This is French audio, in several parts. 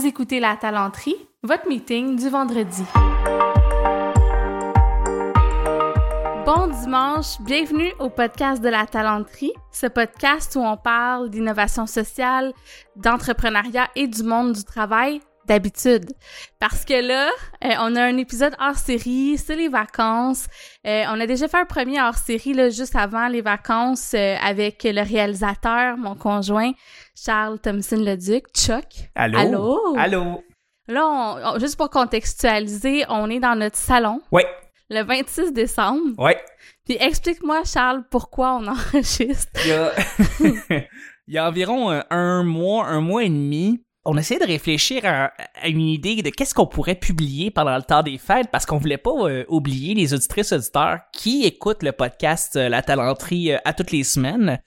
Vous écoutez La Talenterie, votre meeting du vendredi. Bon dimanche, bienvenue au podcast de La Talenterie, ce podcast où on parle d'innovation sociale, d'entrepreneuriat et du monde du travail d'habitude. Parce que là, euh, on a un épisode hors série, c'est les vacances. Euh, on a déjà fait un premier hors série là, juste avant les vacances euh, avec le réalisateur, mon conjoint, Charles Thompson Leduc, Chuck. Allô? Allô? Allô? Là, on- on- juste pour contextualiser, on est dans notre salon Ouais, le 26 décembre. ouais. Puis explique-moi, Charles, pourquoi on enregistre. Il y a, il y a environ un mois, un mois et demi, on essayait de réfléchir à, à une idée de qu'est-ce qu'on pourrait publier pendant le temps des fêtes parce qu'on voulait pas euh, oublier les auditrices auditeurs qui écoutent le podcast euh, La Talenterie euh, à toutes les semaines.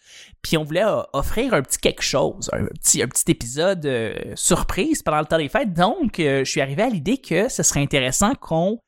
Puis on voulait offrir un petit quelque chose, un petit, un petit épisode surprise pendant le temps des fêtes. Donc, je suis arrivé à l'idée que ce serait intéressant qu'on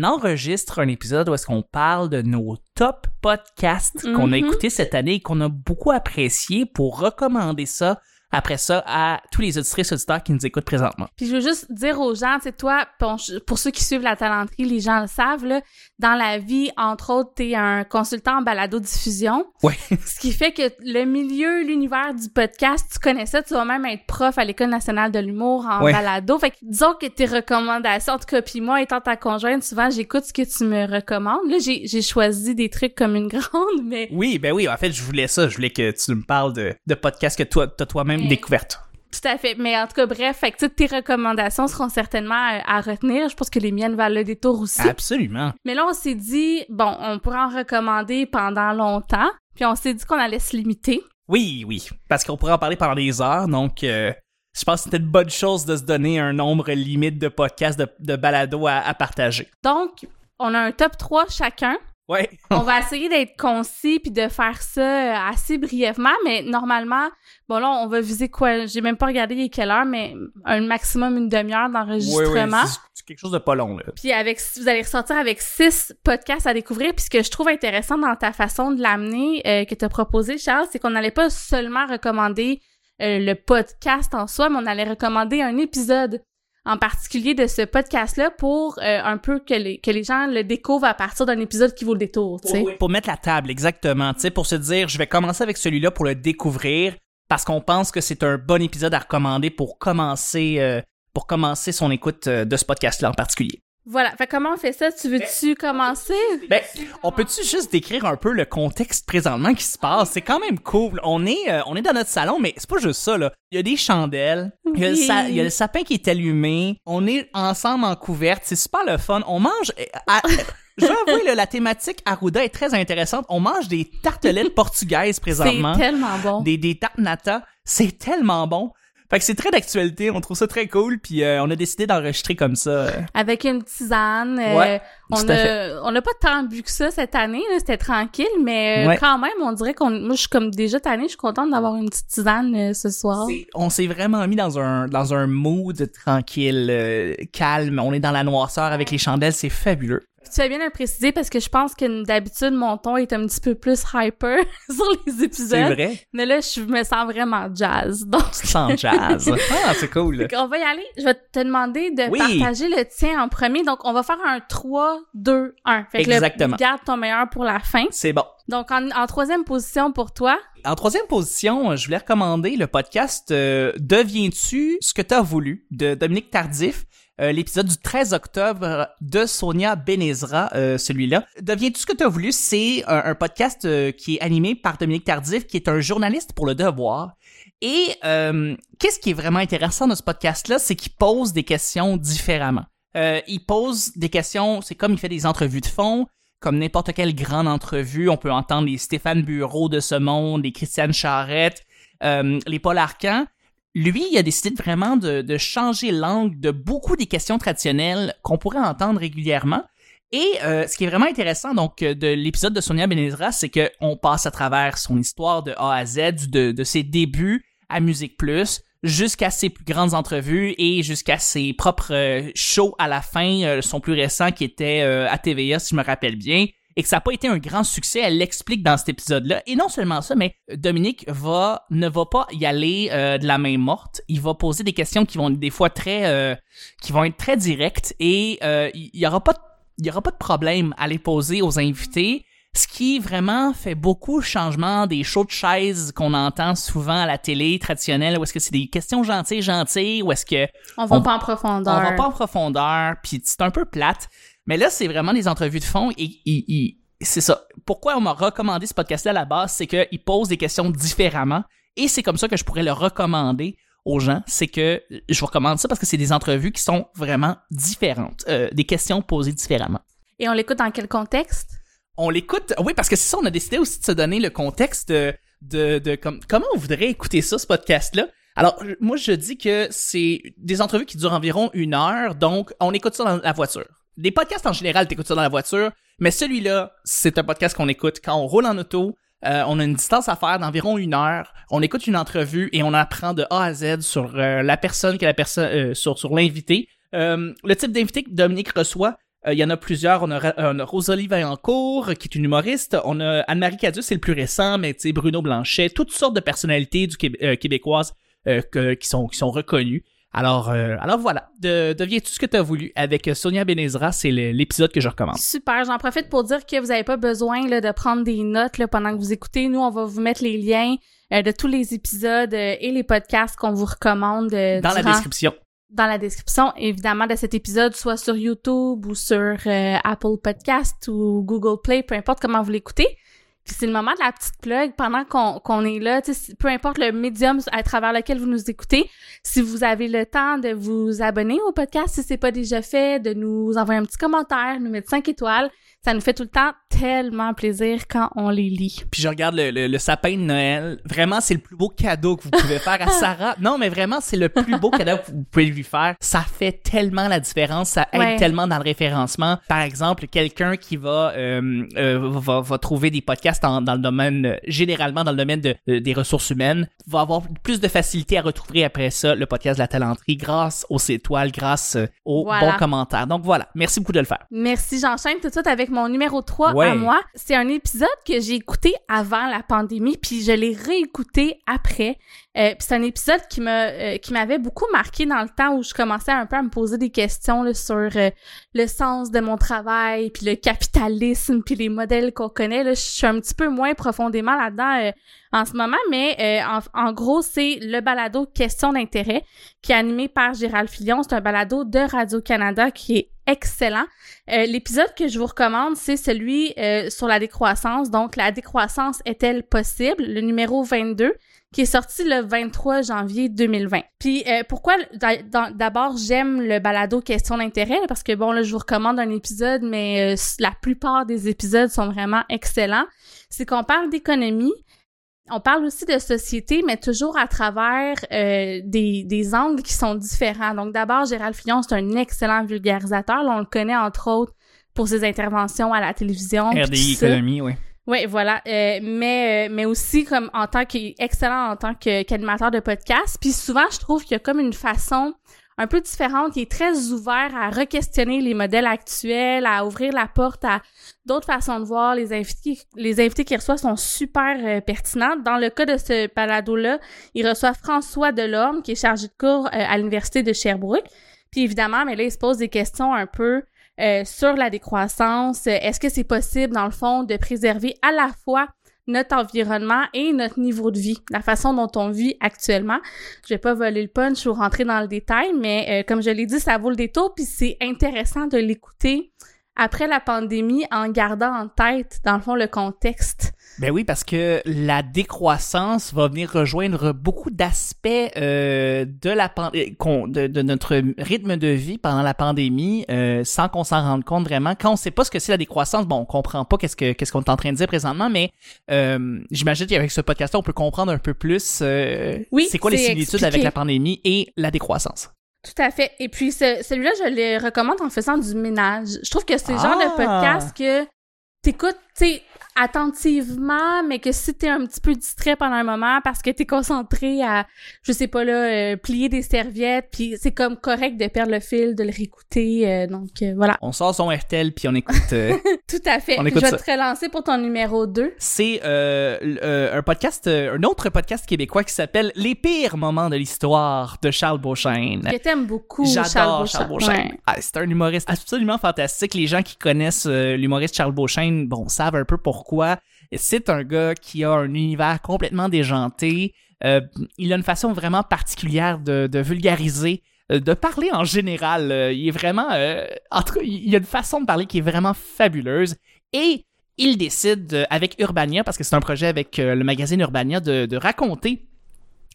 enregistre un épisode où est-ce qu'on parle de nos top podcasts qu'on a écoutés cette année et qu'on a beaucoup apprécié pour recommander ça après ça à tous les auditrices auditeurs qui nous écoutent présentement. Puis je veux juste dire aux gens, tu sais, toi, pour, ceux qui suivent la talenterie, les gens le savent, là, dans la vie, entre autres, t'es un consultant en balado-diffusion. Ouais. Ce qui fait que le milieu, l'univers du podcast, tu connais ça, tu vas même être prof à l'École nationale de l'humour en Ouais. balado. Fait que disons que tes recommandations, en tout cas, puis moi, étant ta conjointe, souvent, j'écoute ce que tu me recommandes. Là, j'ai choisi des trucs comme une grande, mais Oui, ben oui, en fait, je voulais ça. Je voulais que tu me parles de, de podcasts que toi, t'as toi-même Découvertes. Tout à fait. Mais en tout cas, bref, fait que toutes tes recommandations seront certainement euh, à retenir. Je pense que les miennes valent le détour aussi. Absolument. Mais là, on s'est dit, bon, on pourrait en recommander pendant longtemps. Puis on s'est dit qu'on allait se limiter. Oui, oui. Parce qu'on pourrait en parler pendant des heures, donc euh, je pense que c'était une bonne chose de se donner un nombre limite de podcasts, de, de balados à, à partager. Donc, on a un top 3 chacun. Ouais. On va essayer d'être concis puis de faire ça euh, assez brièvement, mais normalement, bon là, on va viser quoi? J'ai même pas regardé il est quelle heure, mais un maximum une demi-heure d'enregistrement. ouais, c'est quelque chose de pas long, là. Puis avec, vous allez ressortir avec six podcasts à découvrir. Puis ce que je trouve intéressant dans ta façon de l'amener, euh, que tu as proposé, Charles, c'est qu'on n'allait pas seulement recommander euh, le podcast en soi, mais on allait recommander un épisode en particulier de ce podcast-là pour euh, un peu que les, que les gens le découvrent à partir d'un épisode qui vaut le détour, tu sais. Pour mettre la table, exactement. Tu sais, pour se dire, je vais commencer avec celui-là pour le découvrir parce qu'on pense que c'est un bon épisode à recommander pour commencer, euh, pour commencer son écoute euh, de ce podcast-là en particulier. Voilà. Fait comment on fait ça? Tu veux-tu commencer? Ben, on peut-tu juste décrire un peu le contexte présentement qui se passe? C'est quand même cool. On est, euh, on est dans notre salon, mais c'est pas juste ça, là. Il y a des chandelles. Il y a, le Oui. sa- il y a le sapin qui est allumé. On est ensemble en couverte. C'est super le fun. On mange, euh, à- J'avoue, là, la thématique Arruda est très intéressante. On mange des tartelettes portugaises présentement. C'est tellement bon. Des, des tartes nata. C'est tellement bon. Fait que c'est très d'actualité. On trouve ça très cool. Puis euh, on a décidé d'enregistrer comme ça. euh. avec une tisane. euh, Ouais, on a, on n'a pas tant bu que ça cette année, là, c'était tranquille, mais euh, Ouais. quand même, on dirait qu'on, moi, je suis comme déjà tannée, je suis contente d'avoir une petite tisane euh, ce soir. On s'est vraiment mis dans un dans un mood tranquille, euh, calme. On est dans la noirceur avec les chandelles, c'est fabuleux. Tu fais bien le préciser parce que je pense que d'habitude, mon ton est un petit peu plus hyper sur les C'est épisodes. vrai? Mais là, je me sens vraiment jazz. Donc, Tu sens jazz. ah, c'est cool. on va y aller. Je vais te demander de Oui. partager le tien en premier. Donc, on va faire un 3, 2, 1. Fait que là, Exactement. garde ton meilleur pour la fin. C'est bon. Donc, en, en troisième position pour toi, En troisième position, je voulais recommander le podcast euh, Deviens-tu ce que t'as voulu de Dominique Tardif. Euh, l'épisode du 13 octobre de Sonia Benezra, euh, celui-là. Deviens-tu ce que t'as voulu, c'est un, un podcast euh, qui est animé par Dominique Tardif, qui est un journaliste pour le devoir. Et euh, qu'est-ce qui est vraiment intéressant de ce podcast-là, c'est qu'il pose des questions différemment. Euh, il pose des questions, c'est comme il fait des entrevues de fond, comme n'importe quelle grande entrevue, on peut entendre les Stéphane Bureau de ce monde, les Christiane Charrette, euh, les Paul Arcan. Lui, il a décidé vraiment de, de changer l'angle de beaucoup des questions traditionnelles qu'on pourrait entendre régulièrement. Et euh, ce qui est vraiment intéressant donc euh, de l'épisode de Sonia Benezra, c'est que on passe à travers son histoire de A à Z, de, de ses débuts à Musique Plus jusqu'à ses plus grandes entrevues et jusqu'à ses propres euh, shows à la fin, euh, son plus récent qui était à TVA si je me rappelle bien. Et que ça n'a pas été un grand succès. Elle l'explique dans cet épisode-là. Et non seulement ça, mais Dominique va ne va pas y aller euh, de la main morte. Il va poser des questions qui vont des fois très euh, qui vont être très directes et euh, il y, aura pas il y aura pas de problème à les poser aux invités. Ce qui vraiment fait beaucoup de changement des shows de chaises qu'on entend souvent à la télé traditionnelle, où est-ce que c'est des questions gentilles, gentilles, ou est-ce que... On va pas en profondeur. On va pas en profondeur, puis c'est un peu plate. Mais là, c'est vraiment des entrevues de fond et, c'est ça. Pourquoi on m'a recommandé ce podcast-là à la base, c'est qu'il pose des questions différemment et c'est comme ça que je pourrais le recommander aux gens, c'est que je vous recommande ça parce que c'est des entrevues qui sont vraiment différentes, euh, des questions posées différemment. Et on l'écoute dans quel contexte? On l'écoute, oui, parce que c'est ça, on a décidé aussi de se donner le contexte de, de, comment on voudrait écouter ça, ce podcast-là? Alors, moi, je dis que c'est des entrevues qui durent environ une heure, donc on écoute ça dans la voiture. Des podcasts en général, t'écoutes ça dans la voiture, mais celui-là, c'est un podcast qu'on écoute quand on roule en auto. Euh, on a une distance à faire d'environ une heure. On écoute une entrevue et on apprend de A à Z sur euh, la personne que la personne euh, sur l'invité. le type d'invité que Dominique reçoit, il y en a plusieurs. On a, Rosalie Vaillancourt, qui est une humoriste. On a Anne-Marie Cadieux, c'est le plus récent, mais tu Bruno Blanchet, toutes sortes de personnalités du québécoises qui sont reconnues. Alors, euh, alors voilà, de, deviens-tu ce que tu as voulu avec Sonia Benezra, c'est l'épisode que je recommande. Super, j'en profite pour dire que vous n'avez pas besoin là, de prendre des notes là, pendant que vous écoutez. Nous, on va vous mettre les liens euh, de tous les épisodes euh, et les podcasts qu'on vous recommande. dans la description. Dans la description, évidemment, de cet épisode, soit sur YouTube ou sur Apple Podcast ou Google Play, peu importe comment vous l'écoutez. Puis c'est le moment de la petite plug. Pendant qu'on est là, peu importe le médium à travers lequel vous nous écoutez, si vous avez le temps de vous abonner au podcast, si c'est pas déjà fait, de nous envoyer un petit commentaire, nous mettre 5 étoiles, ça nous fait tout le temps tellement plaisir quand on les lit. Puis je regarde le, le, sapin de Noël. Vraiment, c'est le plus beau cadeau que vous pouvez faire à Sarah. Non, mais vraiment, c'est le plus beau cadeau que vous pouvez lui faire. Ça fait tellement la différence. Ça aide tellement dans le référencement. Par exemple, quelqu'un qui va, euh, euh, va, va trouver des podcasts dans, dans le domaine, généralement dans le domaine de, des ressources humaines, va avoir plus de facilité à retrouver après ça le podcast de la talenterie grâce aux étoiles, grâce euh, aux bons commentaires. Donc voilà. Merci beaucoup de le faire. Merci. J'enchaîne tout de suite avec mon numéro 3 à moi. C'est un épisode que j'ai écouté avant la pandémie, puis je l'ai réécouté après. Euh, c'est un épisode qui m'a euh, qui m'avait beaucoup marqué dans le temps où je commençais un peu à me poser des questions là, sur euh, le sens de mon travail, puis le capitalisme, puis les modèles qu'on connaît. Là, je suis un petit peu moins profondément là-dedans en ce moment, mais en, en, gros, c'est le balado Question d'intérêt qui est animé par Gérald Filion. C'est un balado de Radio-Canada qui est excellent. Euh, L'épisode que je vous recommande, c'est celui euh, sur la décroissance. Donc, la décroissance est-elle possible? Le numéro 22 qui est sorti le 23 janvier 2020. Puis euh, pourquoi d'abord j'aime le balado question d'intérêt parce que bon là je vous recommande un épisode mais euh, la plupart des épisodes sont vraiment excellents. C'est qu'on parle d'économie, on parle aussi de société, mais toujours à travers euh, des, des angles qui sont différents. Donc d'abord, Gérald Fillon, c'est un excellent vulgarisateur. on le connaît entre autres pour ses interventions à la télévision. RDI Économie, oui. Oui, voilà. Euh, mais euh, mais aussi comme en tant qu'excellent en tant qu'animateur de podcast. Puis souvent, je trouve qu'il y a comme une façon un peu différente, qui est très ouvert à re-questionner les modèles actuels, à ouvrir la porte à d'autres façons de voir. Les invités, les invités qu'il reçoit sont super euh, pertinents. Dans le cas de ce balado-là, il reçoit François Delorme, qui est chargé de cours à l'Université de Sherbrooke. Puis évidemment, mais là, il se pose des questions un peu euh, sur la décroissance. Est-ce que c'est possible, dans le fond, de préserver à la fois notre environnement et notre niveau de vie, la façon dont on vit actuellement? Je vais pas voler le punch ou rentrer dans le détail, mais euh, comme je l'ai dit, ça vaut le détour, puis c'est intéressant de l'écouter après la pandémie en gardant en tête, dans le fond, le contexte ben oui, parce que la décroissance va venir rejoindre beaucoup d'aspects euh, de la euh, de, de, notre rythme de vie pendant la pandémie, euh, sans qu'on s'en rende compte vraiment. Quand on sait pas ce que c'est la décroissance, bon, on comprend pas qu'est-ce que qu'est-ce qu'on est en train de dire présentement, mais euh, j'imagine qu'avec ce podcast-là, on peut comprendre un peu plus. Euh, oui, c'est quoi les similitudes avec la pandémie et la décroissance. Tout à fait. Et puis celui-là, je le recommande en faisant du ménage. Je trouve que c'est le genre de ah! podcast que t'écoutes tu sais, attentivement, mais que si t'es un petit peu distrait pendant un moment parce que t'es concentré à, je sais pas là, euh, plier des serviettes, puis c'est comme correct de perdre le fil, de le réécouter, euh, donc euh, voilà. On sort son RTL puis on écoute. Tout à fait. On je écoute vais ça. te relancer pour ton numéro 2. C'est un podcast, un autre podcast québécois qui s'appelle Les pires moments de l'histoire de Charles Beauchesne. Que t'aimes beaucoup, J'adore Charles Beauchamp. Beauchesne. Ouais. Ah, c'est un humoriste absolument fantastique. Les gens qui connaissent l'humoriste Charles Beauchesne, bon, un peu pourquoi. C'est un gars qui a un univers complètement déjanté. Euh, il a une façon vraiment particulière de, vulgariser, euh, de parler en général. Euh, il est vraiment... il a une façon de parler qui est vraiment fabuleuse. Et il décide, avec Urbania, parce que c'est un projet avec le magazine Urbania, de, de raconter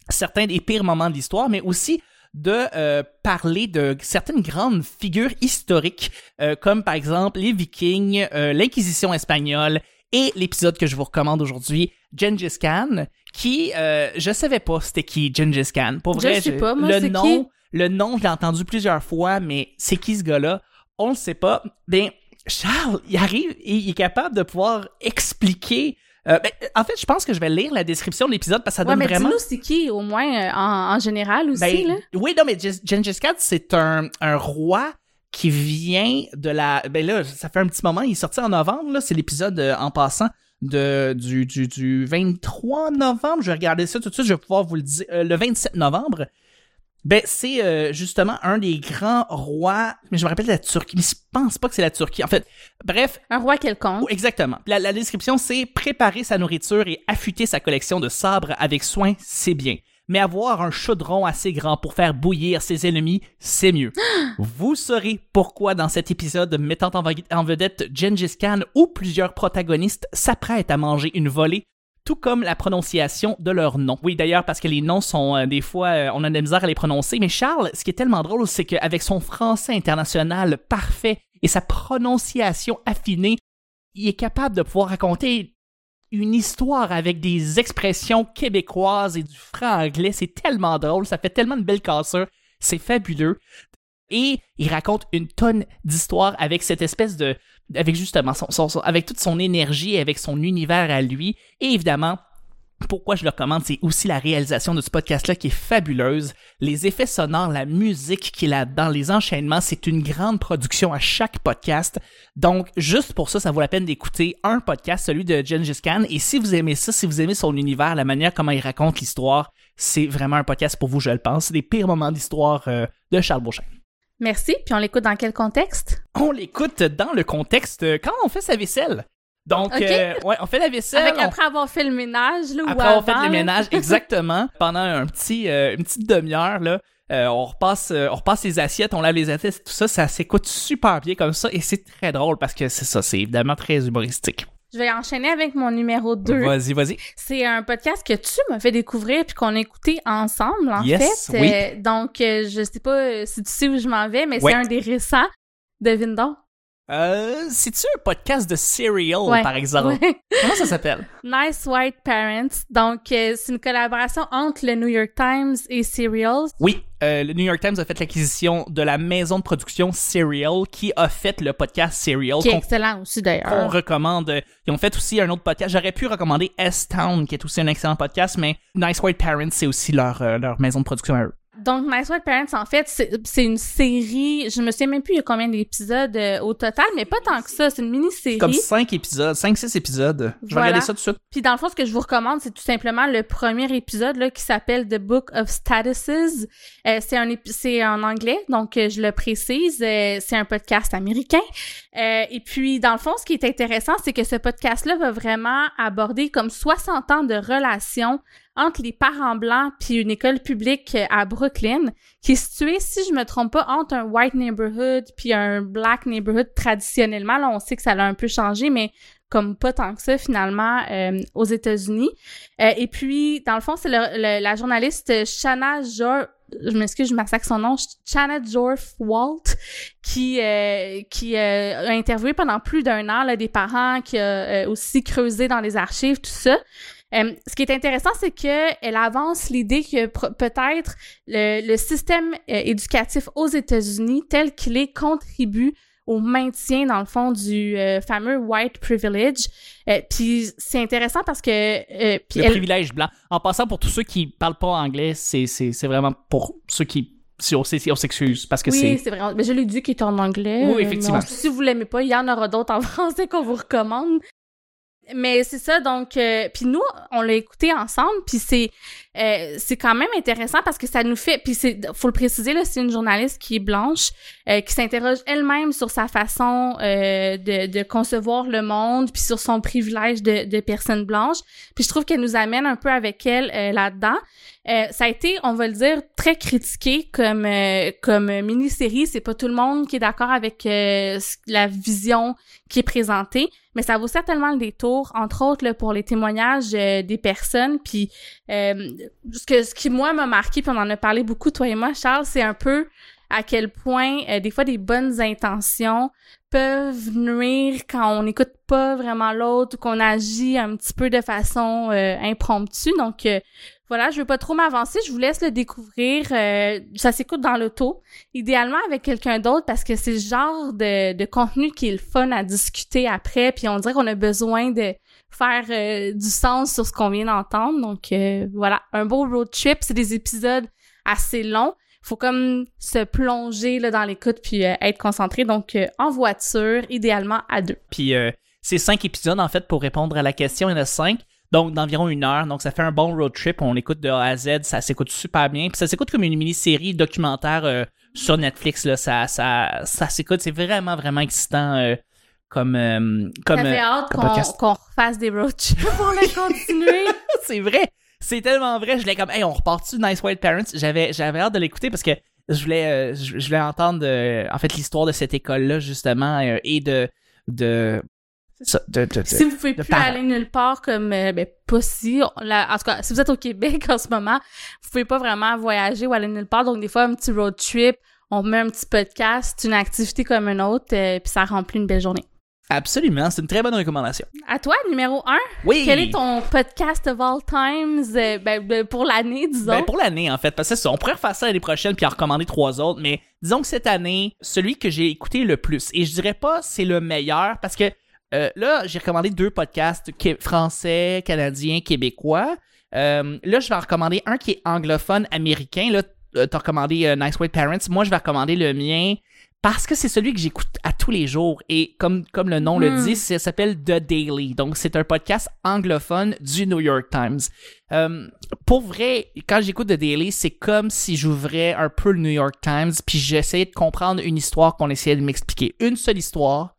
certains des pires moments de l'histoire, mais aussi de euh, parler de certaines grandes figures historiques, euh, comme par exemple les Vikings, euh, l'Inquisition espagnole et l'épisode que je vous recommande aujourd'hui, Gengis Khan, qui euh, je savais pas c'était qui Gengis Khan. Pour Je vrai, sais pas, moi, le nom, qui? le nom, je l'ai entendu plusieurs fois, mais c'est qui ce gars-là? On le sait pas. Ben Charles, il arrive et il est capable de pouvoir expliquer. Euh, ben, en fait, je pense que je vais lire la description de l'épisode parce que ça Ouais, donne mais vraiment. dis-nous c'est qui, au moins, euh, en, en général aussi, Ben, là? oui, non, mais Gen- Gengis Khan, c'est un, un roi qui vient de la... Ben là, ça fait un petit moment, il est sorti en novembre, là, c'est l'épisode euh, en passant de, du, du, du 23 novembre, je vais regarder ça tout de suite, je vais pouvoir vous le dire, le 27 novembre. Ben, c'est euh, justement un des grands rois, mais je me rappelle de la Turquie, mais je pense pas que c'est la Turquie. En fait, bref, Un roi quelconque. Exactement. La, la description, c'est préparer sa nourriture et affûter sa collection de sabres avec soin, c'est bien. Mais avoir un chaudron assez grand pour faire bouillir ses ennemis, c'est mieux. Vous saurez pourquoi dans cet épisode mettant en, vedette Gengis Khan où plusieurs protagonistes s'apprêtent à manger une volée, tout comme la prononciation de leurs noms. Oui, d'ailleurs, parce que les noms sont euh, des fois, euh, on a de la misère à les prononcer, mais Charles, ce qui est tellement drôle, c'est qu'avec son français international parfait et sa prononciation affinée, il est capable de pouvoir raconter une histoire avec des expressions québécoises et du franc-anglais. C'est tellement drôle, ça fait tellement de belles cassures, c'est fabuleux. Et il raconte une tonne d'histoires avec cette espèce de... avec justement son, son- avec toute son énergie, avec son univers à lui. Et évidemment, pourquoi je le recommande, c'est aussi la réalisation de ce podcast-là qui est fabuleuse. Les effets sonores, la musique qu'il a dans les enchaînements, c'est une grande production à chaque podcast. Donc, juste pour ça, ça vaut la peine d'écouter un podcast, celui de Gengis Khan. Et si vous aimez ça, si vous aimez son univers, la manière comment il raconte l'histoire, c'est vraiment un podcast pour vous, je le pense. C'est des pires moments d'histoire euh, de Charles Beauchamp. Merci. Puis on l'écoute dans quel contexte? On l'écoute dans le contexte euh, quand on fait sa vaisselle. Donc, euh, ouais, on fait la vaisselle. Avec on- après avoir fait le ménage, là, ou Après avoir fait avant, là. ménages, exactement. Pendant un petit, euh, une petite demi-heure, là, euh, on repasse, on repasse les assiettes, on lave les assiettes, tout ça, ça s'écoute super bien comme ça et c'est très drôle parce que c'est ça, c'est évidemment très humoristique. Je vais enchaîner avec mon numéro 2. Vas-y, vas-y. C'est un podcast que tu m'as fait découvrir puis qu'on a écouté ensemble, en Yes, fait. oui. Euh, donc, euh, je sais pas euh, si tu sais où je m'en vais, mais c'est un des récents. Devine donc. Euh, c'est-tu un podcast de Serial, Ouais. par exemple? Ouais. Comment ça s'appelle? Nice White Parents. Donc, euh, c'est une collaboration entre le New York Times et Serial. Oui, euh, le New York Times a fait l'acquisition de la maison de production Serial qui a fait le podcast Serial Qui est excellent aussi, d'ailleurs. recommande. Ils ont fait aussi un autre podcast. J'aurais pu recommander S-Town, qui est aussi un excellent podcast, mais Nice White Parents, c'est aussi leur, euh, leur maison de production à eux. Donc, Nice White Parents, en fait, c'est une série. Je me souviens même plus il y a combien d'épisodes euh, au total, mais pas tant que ça. C'est une mini-série. Comme 5 épisodes, 5-6 épisodes. Je vais regarder ça tout de suite. Puis dans le fond, ce que je vous recommande, c'est tout simplement le premier épisode là, qui s'appelle The Book of Statuses. Euh, c'est un épi- c'est en anglais, donc euh, je le précise. euh, c'est un podcast américain. Euh, et puis dans le fond, ce qui est intéressant, c'est que ce podcast-là va vraiment aborder comme 60 ans de relations entre les parents blancs puis une école publique euh, à Brooklyn, qui est située, si je me trompe pas, entre un white neighborhood puis un black neighborhood traditionnellement. Là, on sait que ça a un peu changé, mais comme pas tant que ça finalement euh, aux États-Unis. Euh, et puis, dans le fond, c'est la journaliste Shanna Jor je m'excuse, je massacre son nom, Shanna Jorf Walt, qui euh, qui euh, a interviewé pendant plus d'un an là, des parents, qui a euh, aussi creusé dans les archives, tout ça. Euh, ce qui est intéressant, c'est que elle avance l'idée que peut-être le, le système euh, éducatif aux États-Unis tel qu'il est contribue au maintien dans le fond du euh, fameux white privilege. Euh, puis c'est intéressant parce que euh, Le elle- privilège blanc. En passant, pour tous ceux qui parlent pas anglais, c'est vraiment pour ceux qui... Si on s'excuse, parce que oui, c'est... c'est vrai. Mais je l'ai dit qu'il est en anglais. Oui, effectivement. si vous l'aimez pas, il y en aura d'autres en français qu'on vous recommande. Mais c'est ça, donc, euh, puis nous, on l'a écouté ensemble, puis c'est euh, c'est quand même intéressant parce que ça nous fait, puis c'est, faut le préciser là, c'est une journaliste qui est blanche, euh, qui s'interroge elle-même sur sa façon euh, de, de concevoir le monde, puis sur son privilège de, de personne blanche. Puis je trouve qu'elle nous amène un peu avec elle euh, là-dedans. Euh, ça a été, on va le dire, très critiqué comme comme mini-série. C'est pas tout le monde qui est d'accord avec la vision qui est présentée, mais ça vaut certainement le détour, entre autres pour les témoignages euh, des personnes. Puis euh, ce que ce qui moi m'a marqué, puis on en a parlé beaucoup toi et moi, Charles, c'est un peu à quel point euh, des fois des bonnes intentions peuvent nuire quand on n'écoute pas vraiment l'autre ou qu'on agit un petit peu de façon impromptue. Donc voilà, je veux pas trop m'avancer, je vous laisse le découvrir. Euh, ça s'écoute dans l'auto, idéalement avec quelqu'un d'autre parce que c'est le genre de, contenu qui est le fun à discuter après. Puis on dirait qu'on a besoin de faire euh, du sens sur ce qu'on vient d'entendre. Donc euh, voilà, un beau road trip. C'est des épisodes assez longs. Faut comme se plonger là, dans l'écoute puis euh, être concentré. Donc en voiture, idéalement à deux. Puis c'est cinq épisodes, en fait, pour répondre à la question. Il y en a cinq. Donc, d'environ une heure. Donc, ça fait un bon road trip. On l'écoute de A à Z. Ça s'écoute super bien. Puis ça s'écoute comme une mini-série documentaire euh, sur Netflix. Là. Ça, ça, ça s'écoute. C'est vraiment, vraiment excitant euh, comme... euh, comme euh, hâte qu'on qu'on refasse des road trips pour le continuer. c'est vrai. C'est tellement vrai. Je l'ai comme, hey, on repart-tu de Nice White Parents? J'avais, j'avais hâte de l'écouter parce que je voulais, je, voulais entendre, en fait, l'histoire de cette école-là, justement, euh, et de, de, ça, de, de, de- si vous pouvez de plus parents. aller nulle part comme euh, ben pas si la- en tout cas si vous êtes au Québec en ce moment vous pouvez pas vraiment voyager ou aller nulle part donc des fois un petit road trip on met un petit podcast une activité comme une autre euh, puis ça remplit une belle journée Absolument, c'est une très bonne recommandation. à toi numéro un Oui. quel est ton podcast of all times euh, ben, pour l'année disons? Ben, pour l'année, en fait, parce que c'est ça, on pourrait refaire ça l'année prochaine puis en recommander trois autres, mais disons que cette année, celui que j'ai écouté le plus, et je dirais pas c'est le meilleur, parce que euh, là, j'ai recommandé deux podcasts français, canadiens, québécois. Euh, là, je vais en recommander un qui est anglophone, américain. Là, euh, t'as recommandé euh, Nice White Parents. Moi, je vais recommander le mien parce que c'est celui que j'écoute à tous les jours. Et comme, comme le nom le Hmm. dit, ça s'appelle The Daily. Donc, c'est un podcast anglophone du New York Times. Euh, pour vrai, quand j'écoute The Daily, c'est comme si j'ouvrais un peu le New York Times, puis j'essayais de comprendre une histoire qu'on essayait de m'expliquer. Une seule histoire,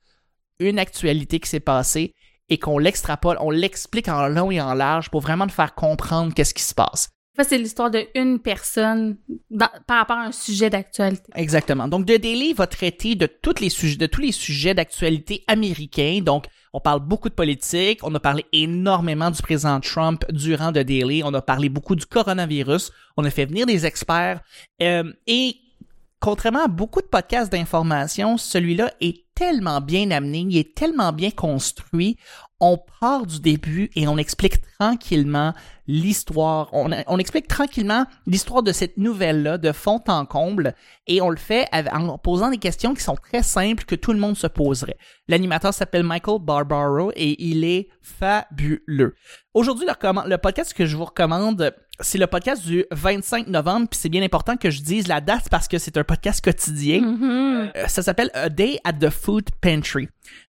une actualité qui s'est passée, et qu'on l'extrapole, on l'explique en long et en large pour vraiment te faire comprendre qu'est-ce qui se passe. Fait, c'est l'histoire de une personne dans- par rapport à un sujet d'actualité Exactement. Donc, The Daily va traiter de, toutes les sujets, de tous les sujets d'actualité américains. Donc, on parle beaucoup de politique. On a parlé énormément du président Trump durant The Daily. On a parlé beaucoup du coronavirus. On a fait venir des experts. Euh, et contrairement à beaucoup de podcasts d'information, celui-là est tellement bien amené, il est tellement bien construit. On part du début et on explique tranquillement l'histoire. On, explique tranquillement l'histoire de cette nouvelle-là de fond en comble et on le fait en posant des questions qui sont très simples que tout le monde se poserait. L'animateur s'appelle Michael Barbaro et il est fabuleux. Aujourd'hui, le podcast que je vous recommande, c'est le podcast du 25 novembre, puis c'est bien important que je dise la date parce que c'est un podcast quotidien. Mhm. Euh, Ça s'appelle A Day at the Food Pantry.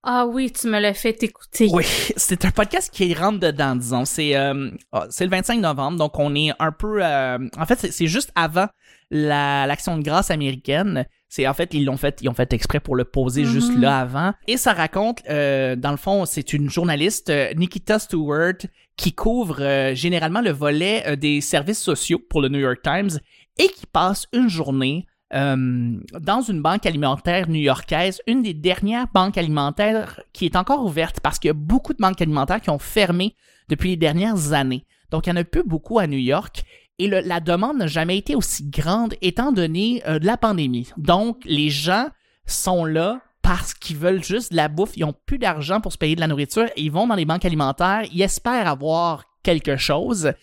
ah oui tu me l'as fait écouter Oui, c'est un podcast qui rentre dedans, disons. C'est euh, ah, c'est le 25 novembre, donc on est un peu... euh, en fait, c'est- juste avant la- l'action de grâce américaine. C'est en fait ils l'ont fait ils ont fait exprès pour le poser juste Mhm. là avant et ça raconte euh, dans le fond c'est une journaliste euh, Nikita Stewart qui couvre euh, généralement le volet des services sociaux pour le New York Times et qui passe une journée euh, dans une banque alimentaire new-yorkaise, une des dernières banques alimentaires qui est encore ouverte parce qu'il y a beaucoup de banques alimentaires qui ont fermé depuis les dernières années. Donc, il y en a plus beaucoup à New York. Et le- la demande n'a jamais été aussi grande étant donné euh, de la pandémie. Donc, les gens sont là parce qu'ils veulent juste de la bouffe. Ils ont plus d'argent pour se payer de la nourriture. Et ils vont dans les banques alimentaires. Ils espèrent avoir quelque chose.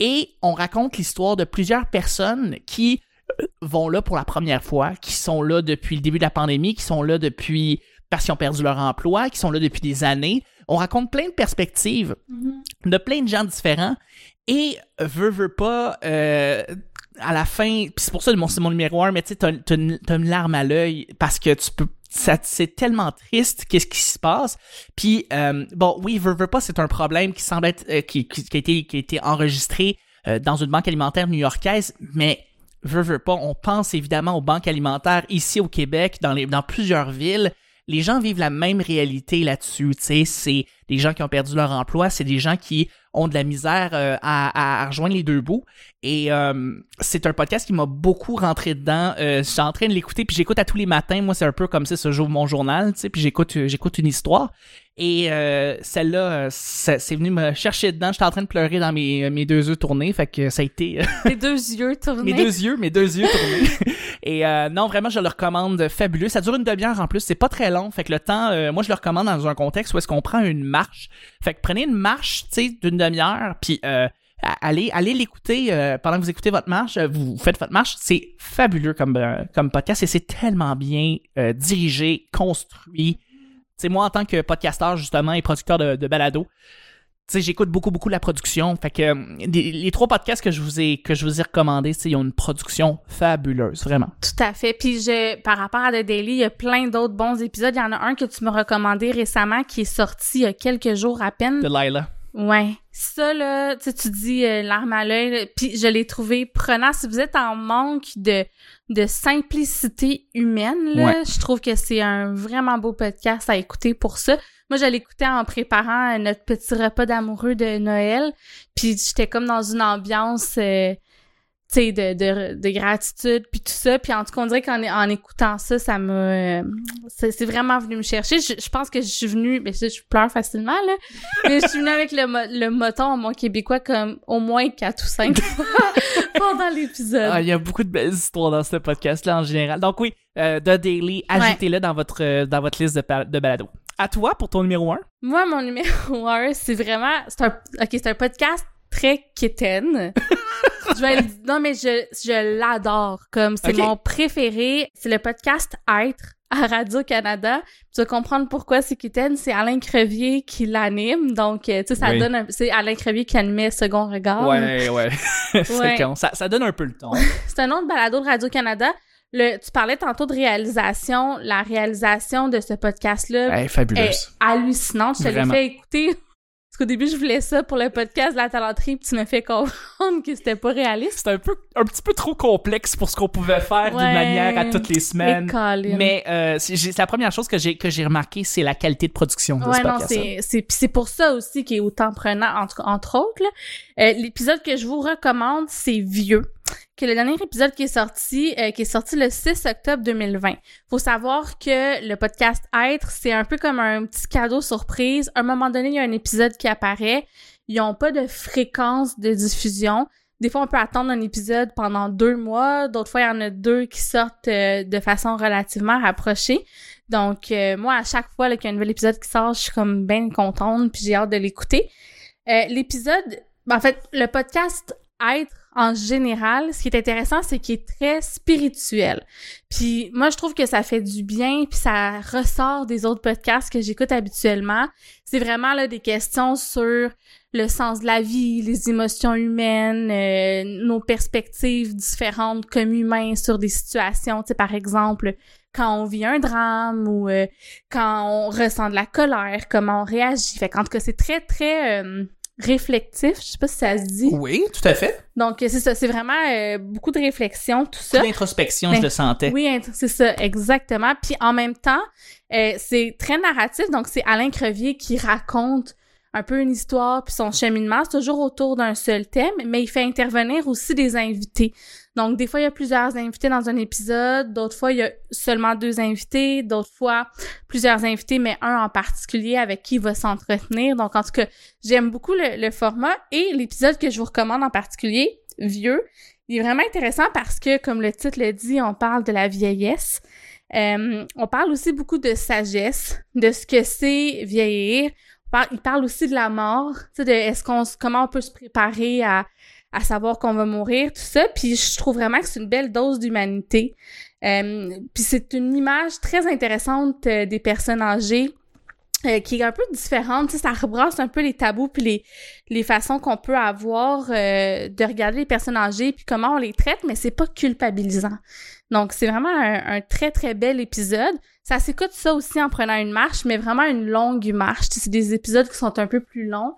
Et on raconte l'histoire de plusieurs personnes qui vont là pour la première fois, qui sont là depuis le début de la pandémie, qui sont là depuis parce qu'ils ont perdu leur emploi, qui sont là depuis des années. On raconte plein de perspectives Mm-hmm. de plein de gens différents et veut, veut pas, euh, à la fin, c'est pour ça que c'est mon numéro un, mais tu sais, t'as, une, larme à l'œil parce que tu peux, c'est tellement triste qu'est-ce qui se passe. Puis, euh, bon, oui, veut, veut pas, c'est un problème qui semble être, euh, qui, a été, qui a été enregistré euh, dans une banque alimentaire new-yorkaise, mais veut, veut pas, on pense évidemment aux banques alimentaires ici au Québec, dans, les, dans plusieurs villes. Les gens vivent la même réalité là-dessus, tu sais, c'est des gens qui ont perdu leur emploi, c'est des gens qui ont de la misère euh, à, à rejoindre les deux bouts. Et euh, c'est un podcast qui m'a beaucoup rentré dedans. Euh, je suis en train de l'écouter, puis j'écoute à tous les matins. Moi, c'est un peu comme ça, ce jour mon journal, tu sais, puis j'écoute, j'écoute une histoire. Et celle-là, c'est venu me chercher dedans. J'étais en train de pleurer dans mes, mes deux yeux tournés, fait que ça a été Les deux yeux tournés. mes deux yeux, mes deux yeux tournés. Et euh, non, vraiment, je le recommande fabuleux. Ça dure une demi-heure en plus, c'est pas très long. Fait que le temps, euh, moi, je le recommande dans un contexte où est-ce qu'on prend une marche. Fait que prenez une marche, tu sais, d'une demi-heure, puis euh, allez, allez l'écouter pendant que vous écoutez votre marche. Vous faites votre marche. C'est fabuleux comme comme podcast et c'est tellement bien dirigé, construit. Tu sais, moi, en tant que podcasteur, justement, et producteur de, balado, sais, j'écoute beaucoup, beaucoup la production. Fait que euh, les, les trois podcasts que je vous ai, que je vous ai recommandés, ils ont une production fabuleuse, vraiment. Tout à fait. Puis je, par rapport à The Daily, il y a plein d'autres bons épisodes. Il y en a un que tu m'as recommandé récemment qui est sorti il y a quelques jours à peine. De Lila. Ouais. Ça, là, tu sais, tu dis euh, l'arme à l'œil, puis je l'ai trouvé prenant. Si vous êtes en manque de, de simplicité humaine, là, Ouais. je trouve que c'est un vraiment beau podcast à écouter pour ça. Moi, je l'écoutais en préparant notre petit repas d'amoureux de Noël, puis j'étais comme dans une ambiance... euh, tu sais, de, de, de gratitude, puis tout ça. Puis en tout cas, on dirait qu'en en écoutant ça, ça m'a... euh, c'est vraiment venu me chercher. Je, je pense que je suis venue... Ben, je, je pleure facilement, là. Mais je suis venue avec le, mo- le moton, mon québécois, comme au moins quatre ou cinq fois pendant l'épisode. Ah, il y a beaucoup de belles histoires dans ce podcast-là en général. Donc oui, euh, The Daily, ajoutez-le dans votre euh, dans votre liste de, de balado. À toi pour ton numéro 1. Moi, mon numéro un, c'est vraiment... C'est un... OK, c'est un podcast très kitten. je vais le- Non, mais je, je l'adore. Comme, c'est mon préféré. C'est le podcast Être à Radio-Canada. Tu vas comprendre pourquoi c'est kitten. C'est Alain Crevier qui l'anime. Donc, euh, tu sais, ça Oui. donne un... C'est Alain Crevier qui animait Second Regard. Ouais, ouais. C'est Ouais. con. Ça, ça donne un peu le ton. C'est un autre balado de Radio-Canada. Le, tu parlais tantôt de réalisation. La réalisation de ce podcast-là Ouais, est hallucinante. Je te l'ai fait écouter. Parce qu'au début, je voulais ça pour le podcast de la talenterie, puis tu m'as fait comprendre que c'était pas réaliste. C'est un peu un petit peu trop complexe pour ce qu'on pouvait faire d'une manière à toutes les semaines. Mais euh, c'est la première chose que j'ai que j'ai remarqué, c'est la qualité de production de Ouais, ce non, podcast. c'est, pour ça aussi qu'il est autant prenant, entre, entre autres. Euh, l'épisode que je vous recommande, c'est Vieux, que le dernier épisode qui est sorti, euh, qui est sorti le 6 octobre 2020. Faut savoir que le podcast Être, c'est un peu comme un petit cadeau surprise. À un moment donné, il y a un épisode qui apparaît. Ils ont pas de fréquence de diffusion. Des fois, on peut attendre un épisode pendant deux mois. D'autres fois, il y en a deux qui sortent euh, de façon relativement rapprochée. Donc, euh, moi, à chaque fois qu'il y a un nouvel épisode qui sort, je suis comme bien contente, puis j'ai hâte de l'écouter. Euh, L'épisode, ben, en fait, le podcast Être en général, ce qui est intéressant, c'est qu'il est très spirituel. Puis moi, je trouve que ça fait du bien, puis ça ressort des autres podcasts que j'écoute habituellement. C'est vraiment là des questions sur le sens de la vie, les émotions humaines, euh, nos perspectives différentes comme humains sur des situations, tu sais, par exemple, quand on vit un drame ou euh, quand on ressent de la colère, comment on réagit. Fait qu'en tout cas, c'est très, très euh, réflectif. Je sais pas si ça se dit. Oui, tout à fait. Donc, c'est ça. C'est vraiment euh, beaucoup de réflexion, tout ça. Ben, je le sentais. Oui, c'est ça, exactement. Puis en même temps, euh, c'est très narratif. Donc, c'est Alain Crevier qui raconte un peu une histoire puis son cheminement. C'est toujours autour d'un seul thème, mais il fait intervenir aussi des invités. Donc, des fois, il y a plusieurs invités dans un épisode. D'autres fois, il y a seulement deux invités. D'autres fois, plusieurs invités, mais un en particulier avec qui il va s'entretenir. Donc, en tout cas, j'aime beaucoup le, le format. Et l'épisode que je vous recommande en particulier, Vieux, il est vraiment intéressant parce que, comme le titre le dit, on parle de la vieillesse. Euh, on parle aussi beaucoup de sagesse, de ce que c'est vieillir. Il parle aussi de la mort, tu sais, de est-ce qu'on, comment on peut se préparer à, à savoir qu'on va mourir, tout ça. Puis je trouve vraiment que c'est une belle dose d'humanité. Euh, puis c'est une image très intéressante euh, des personnes âgées. Euh, qui est un peu différente, ça rebrasse un peu les tabous puis les, les façons qu'on peut avoir de regarder les personnes âgées puis comment on les traite, mais c'est pas culpabilisant. Donc c'est vraiment un, très très bel épisode. Ça s'écoute ça aussi en prenant une marche, mais vraiment une longue marche. C'est des épisodes qui sont un peu plus longs.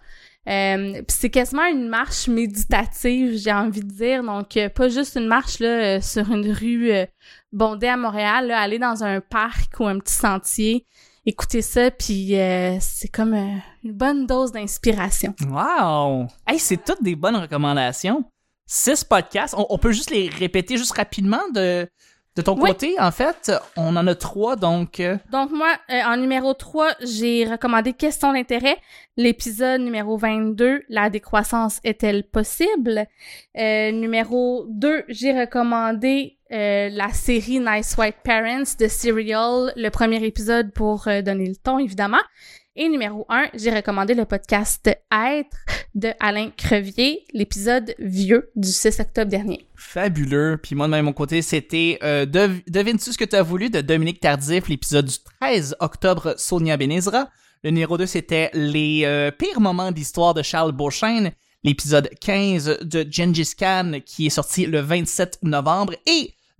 Euh, c'est quasiment une marche méditative, j'ai envie de dire. Donc, euh, pas juste une marche là, euh, sur une rue euh, bondée à Montréal, aller dans un parc ou un petit sentier, écouter ça, puis c'est comme une bonne dose d'inspiration. Wow! Hey, c'est toutes des bonnes recommandations. Six podcasts. On, on, peut juste les répéter juste rapidement de de ton côté, en fait, on en a trois, donc... Euh, donc moi, euh, en numéro 3, j'ai recommandé Question d'intérêt, l'épisode numéro 22, la décroissance est-elle possible? Euh, numéro 2, j'ai recommandé la série Nice White Parents de Serial, le premier épisode pour donner le ton, évidemment. Et numéro 1, j'ai recommandé le podcast Être de Alain Crevier, l'épisode Vieux du 6 octobre dernier. Fabuleux. Puis moi, de mon côté, c'était euh, Devines-tu ce que tu as voulu de Dominique Tardif, l'épisode du 13 octobre, Sonia Benezra? Le numéro 2, c'était Les euh, pires moments d'histoire de Charles Beauchesne, l'épisode 15 de Gengis Khan, qui est sorti le 27 novembre,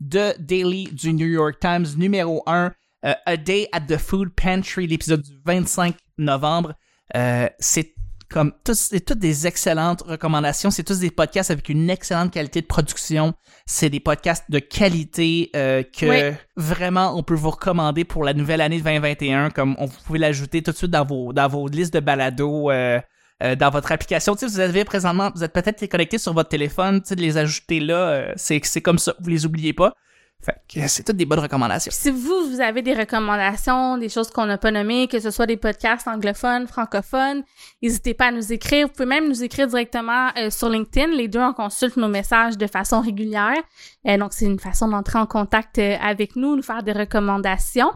de Daily du New York Times, numéro 1, euh, A Day at the Food Pantry, l'épisode du 25 novembre. Euh, c'est comme c'est toutes des excellentes recommandations. C'est tous des podcasts avec une excellente qualité de production. C'est des podcasts de qualité euh, que vraiment on peut vous recommander pour la nouvelle année 2021. Comme on, vous pouvez l'ajouter tout de suite dans vos dans vos listes de balados. Euh, euh, dans votre application. Tu sais, vous avez présentement, vous êtes peut-être connecté sur votre téléphone, tu sais, de les ajouter là, c'est c'est comme ça, vous les oubliez pas. Fait que c'est toutes des bonnes recommandations. si vous, vous avez des recommandations, des choses qu'on n'a pas nommées, que ce soit des podcasts anglophones, francophones, n'hésitez pas à nous écrire. Vous pouvez même nous écrire directement euh, sur LinkedIn. Les deux, on consulte nos messages de façon régulière. Euh, donc, c'est une façon d'entrer en contact euh, avec nous, nous faire des recommandations.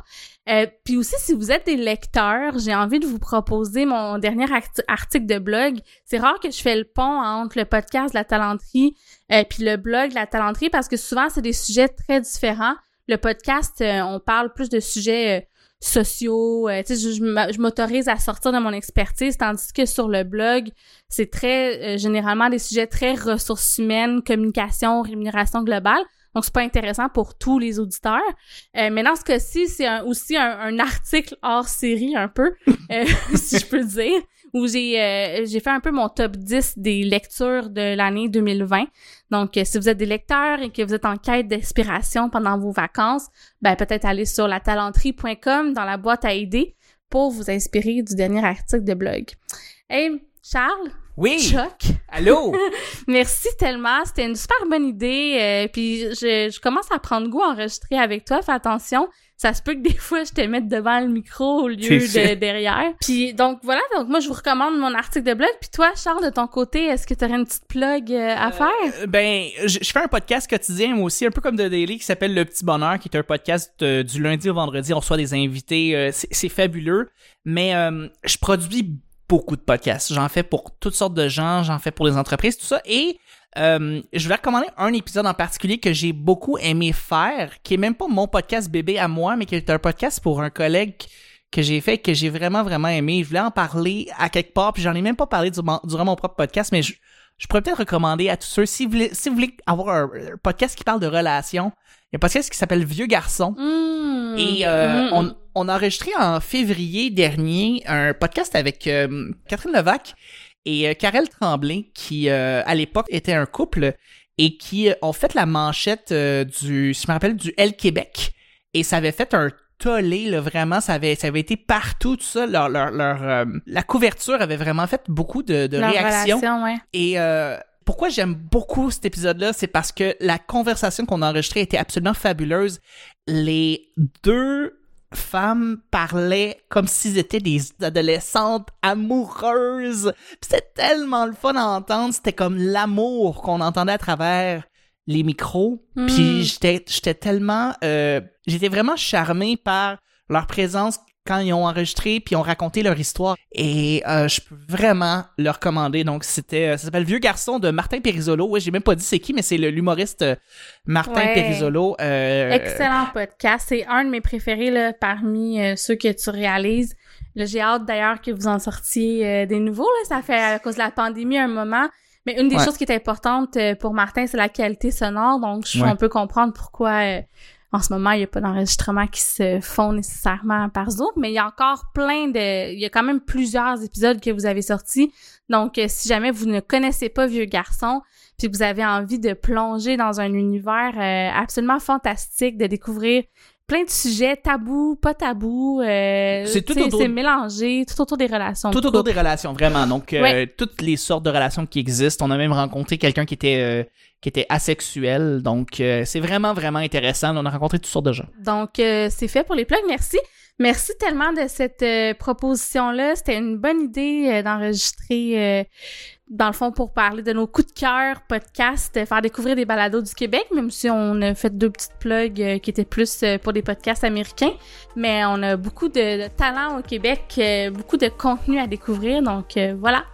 Euh, puis aussi, si vous êtes des lecteurs, j'ai envie de vous proposer mon dernier article de blog. C'est rare que je fais le pont entre le podcast La Talenterie euh, puis le blog La Talenterie parce que souvent, c'est des sujets très différents. Le podcast, euh, on parle plus de sujets sociaux. tu sais, je, m'autorise à sortir de mon expertise, tandis que sur le blog, c'est très généralement des sujets très ressources humaines, communication, rémunération globale. Donc, c'est pas intéressant pour tous les auditeurs. Euh, mais dans ce cas-ci, c'est aussi un, article hors série, un peu, euh, si je peux dire, où j'ai euh, j'ai fait un peu mon top 10 des lectures de l'année 2020. Donc, si vous êtes des lecteurs et que vous êtes en quête d'inspiration pendant vos vacances, ben peut-être aller sur latalenterie.com dans la boîte à idées pour vous inspirer du dernier article de blog. Hey, Charles, oui. Choc. Allô? Merci tellement. C'était une super bonne idée. Euh, puis je, je, commence à prendre goût à enregistrer avec toi. Fais attention. Ça se peut que des fois, je te mette devant le micro au lieu de derrière. Puis donc voilà, donc moi je vous recommande mon article de blog. Puis toi, Charles, de ton côté, est-ce que tu aurais une petite plug euh, à euh, faire? Ben, je, fais un podcast quotidien moi aussi, un peu comme The Daily, qui s'appelle Le Petit Bonheur, qui est un podcast du lundi au vendredi. On reçoit des invités. c'est fabuleux. Mais je produis beaucoup de podcasts. J'en fais pour toutes sortes de gens, j'en fais pour les entreprises, tout ça. Et euh, je vais recommander un épisode en particulier que j'ai beaucoup aimé faire, qui est même pas mon podcast bébé à moi, mais qui est un podcast pour un collègue que j'ai fait, que j'ai vraiment, vraiment aimé. Je voulais en parler à quelque part, puis j'en ai même pas parlé durant, mon propre podcast, mais je, pourrais peut-être recommander à tous ceux, si vous voulez, si vous voulez avoir un, podcast qui parle de relations, il y a un podcast qui s'appelle Vieux Garçon. Mmh. Et euh, mmh. on, on a enregistré en février dernier un podcast avec euh, Catherine Levac et euh, Karel Tremblay, qui euh, à l'époque était un couple et qui ont fait la manchette du, si je me rappelle, du L Québec. Et ça avait fait un tollé, là, vraiment, ça avait, ça avait été partout, tout ça. Leur, leur, leur la couverture avait vraiment fait beaucoup de, de réactions. Ouais. Et pourquoi j'aime beaucoup cet épisode-là, c'est parce que la conversation qu'on a enregistrée était absolument fabuleuse. Les deux femmes parlaient comme s'ils étaient des adolescentes amoureuses. C'était tellement le fun à entendre. C'était comme l'amour qu'on entendait à travers les micros. Puis hmm. j'étais, j'étais tellement... Euh, j'étais vraiment charmé par leur présence quand ils ont enregistré puis ont raconté leur histoire et euh, je peux vraiment le recommander donc c'était euh, ça s'appelle Vieux garçon de Martin Perisolo ouais j'ai même pas dit c'est qui mais c'est l'humoriste euh, Martin Ouais. Perisolo euh, Excellent podcast. C'est un de mes préférés là, parmi euh, ceux que tu réalises. J'ai hâte d'ailleurs que vous en sortiez des nouveaux. Là. Ça fait à cause de la pandémie un moment. Mais une des Ouais. choses qui est importante pour Martin, c'est la qualité sonore. Donc, je Ouais. on peut comprendre pourquoi euh, en ce moment, il n'y a pas d'enregistrement qui se font nécessairement par Zoom. Mais il y a encore plein de... Il y a quand même plusieurs épisodes que vous avez sortis. Donc, euh, si jamais vous ne connaissez pas Vieux Garçon, puis vous avez envie de plonger dans un univers euh, absolument fantastique, de découvrir plein de sujets tabous, pas tabous, euh, C'est tout autour- c'est mélangé, tout autour des relations. tout de autour des relations vraiment donc euh, Ouais. toutes les sortes de relations qui existent on a même rencontré quelqu'un qui était euh, qui était asexuel donc c'est vraiment vraiment intéressant on a rencontré toutes sortes de gens Donc, c'est fait pour les plugs. Merci. Merci tellement de cette euh, proposition-là. C'était une bonne idée euh, d'enregistrer, euh, dans le fond, pour parler de nos coups de cœur podcast, faire découvrir des balados du Québec, même si on a fait deux petites plugs qui étaient plus pour des podcasts américains. Mais on a beaucoup de, de talent au Québec, beaucoup de contenu à découvrir. Donc, voilà.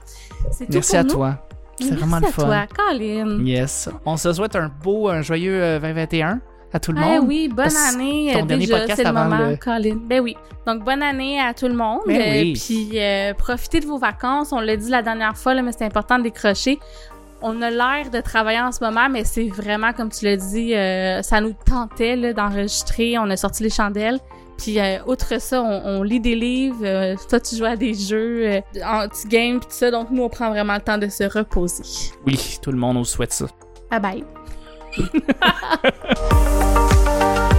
C'est tout merci pour à nous. toi c'est Merci vraiment le à fun toi, Colin. yes on se souhaite un beau un joyeux euh, 2021 à tout le Ah monde oui, bonne année. ton euh, déjà, c'est le moment, le- Colin. Ben oui. Donc, bonne année à tout le monde. Ben Euh, oui. Puis, euh, profitez de vos vacances. On l'a dit la dernière fois, là, mais c'est important de décrocher. On a l'air de travailler en ce moment, mais c'est vraiment, comme tu l'as dit, euh, ça nous tentait là, d'enregistrer. On a sorti les chandelles. Puis, euh, outre ça, on, on lit des livres. euh, toi, tu joues à des jeux, euh, en petit game, puis tout ça. Donc, nous, on prend vraiment le temps de se reposer. oui tout le monde nous souhaite ça Bye bye. Ha ha ha!